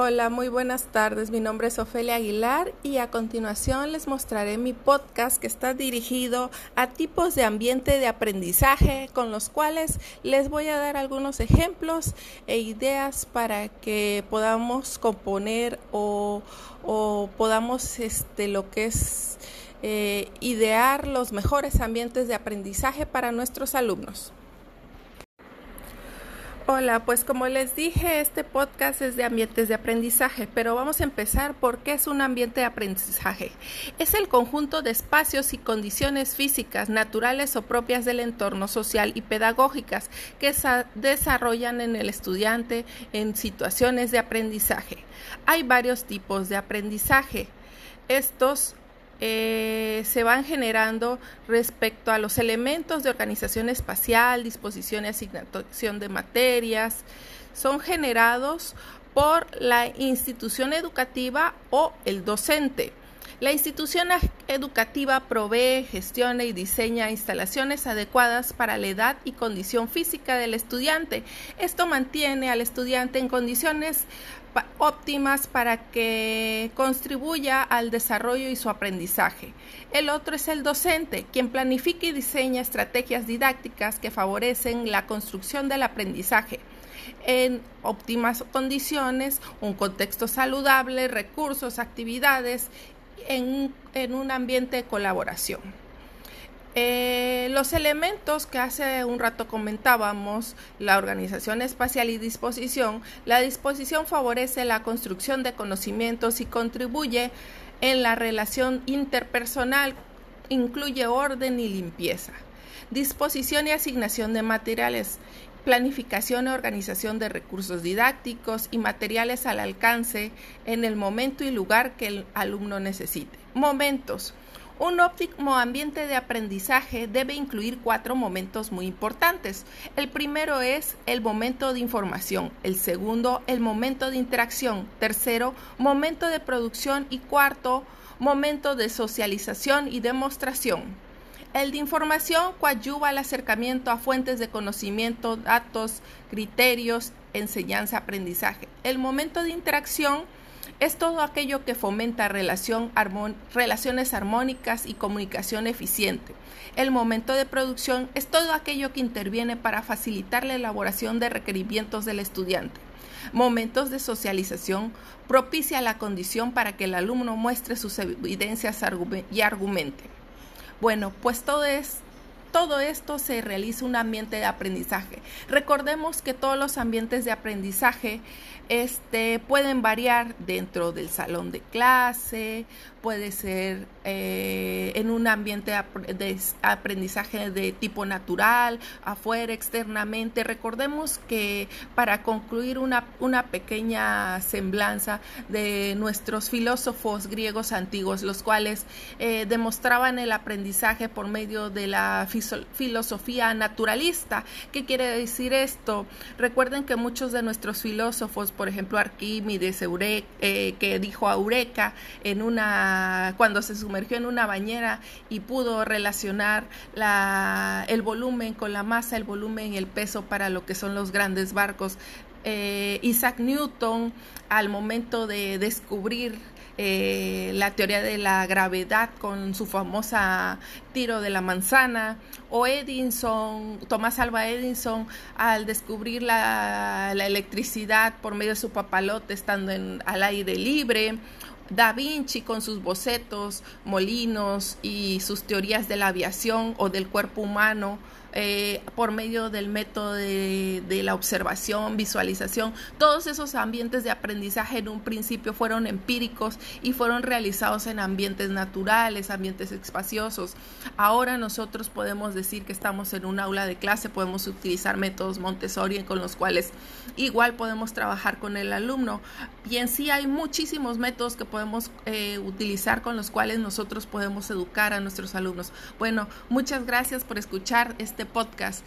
Hola, muy buenas tardes. Mi nombre es Ofelia Aguilar y a continuación les mostraré mi podcast que está dirigido a tipos de ambiente de aprendizaje con los cuales les voy a dar algunos ejemplos e ideas para que podamos componer o, podamos este, lo que es eh, idear los mejores ambientes de aprendizaje para nuestros alumnos. Hola, pues como les dije, este podcast es de ambientes de aprendizaje, pero vamos a empezar por qué es un ambiente de aprendizaje. Es el conjunto de espacios y condiciones físicas, naturales o propias del entorno social y pedagógicas que se desarrollan en el estudiante en situaciones de aprendizaje. Hay varios tipos de aprendizaje. Estos eh, se van generando respecto a los elementos de organización espacial, disposición y asignación de materias, son generados por la institución educativa o el docente. La institución educativa provee, gestiona y diseña instalaciones adecuadas para la edad y condición física del estudiante. Esto mantiene al estudiante en condiciones óptimas para que contribuya al desarrollo y su aprendizaje. El otro es el docente, quien planifica y diseña estrategias didácticas que favorecen la construcción del aprendizaje en óptimas condiciones, un contexto saludable, recursos, actividades, en, en un ambiente de colaboración. Eh, los elementos que hace un rato comentábamos, la organización espacial y disposición, la disposición favorece la construcción de conocimientos y contribuye en la relación interpersonal, incluye orden y limpieza. Disposición y asignación de materiales, planificación y organización de recursos didácticos y materiales al alcance en el momento y lugar que el alumno necesite. Momentos un óptimo ambiente de aprendizaje debe incluir cuatro momentos muy importantes. El primero es el momento de información, el segundo, el momento de interacción, tercero, momento de producción y cuarto, momento de socialización y demostración. El de información coadyuva al acercamiento a fuentes de conocimiento, datos, criterios, enseñanza, aprendizaje. El momento de interacción es todo aquello que fomenta relación, relaciones armónicas y comunicación eficiente. El momento de producción es todo aquello que interviene para facilitar la elaboración de requerimientos del estudiante. Momentos de socialización propicia la condición para que el alumno muestre sus evidencias y argumente. Bueno, pues todo es todo esto se realiza un ambiente de aprendizaje. Recordemos que todos los ambientes de aprendizaje este, pueden variar dentro del salón de clase, puede ser eh, en un ambiente de aprendizaje de tipo natural, afuera, externamente. Recordemos que para concluir una, una pequeña semblanza de nuestros filósofos griegos antiguos, los cuales eh, demostraban el aprendizaje por medio de la filosofía naturalista. ¿Qué quiere decir esto? Recuerden que muchos de nuestros filósofos, por ejemplo Arquímedes, eh, que dijo a Eureka en una cuando se sumergió en una bañera y pudo relacionar el volumen con la masa, el volumen y el peso para lo que son los grandes barcos. Eh, Isaac Newton, al momento de descubrir eh, la teoría de la gravedad con su famosa tiro de la manzana, o Edison, Tomás Alba Edison, al descubrir la, electricidad por medio de su papalote estando en, al aire libre, Da Vinci con sus bocetos, molinos y sus teorías de la aviación o del cuerpo humano eh, por medio del método de, la observación, visualización. Todos esos ambientes de aprendizaje en un principio fueron empíricos y fueron realizados en ambientes naturales, ambientes espaciosos. Ahora nosotros podemos decir que estamos en un aula de clase, podemos utilizar métodos Montessori con los cuales igual podemos trabajar con el alumno. Y en sí hay muchísimos métodos que podemos eh, utilizar con los cuales nosotros podemos educar a nuestros alumnos. Bueno, muchas gracias por escuchar este podcast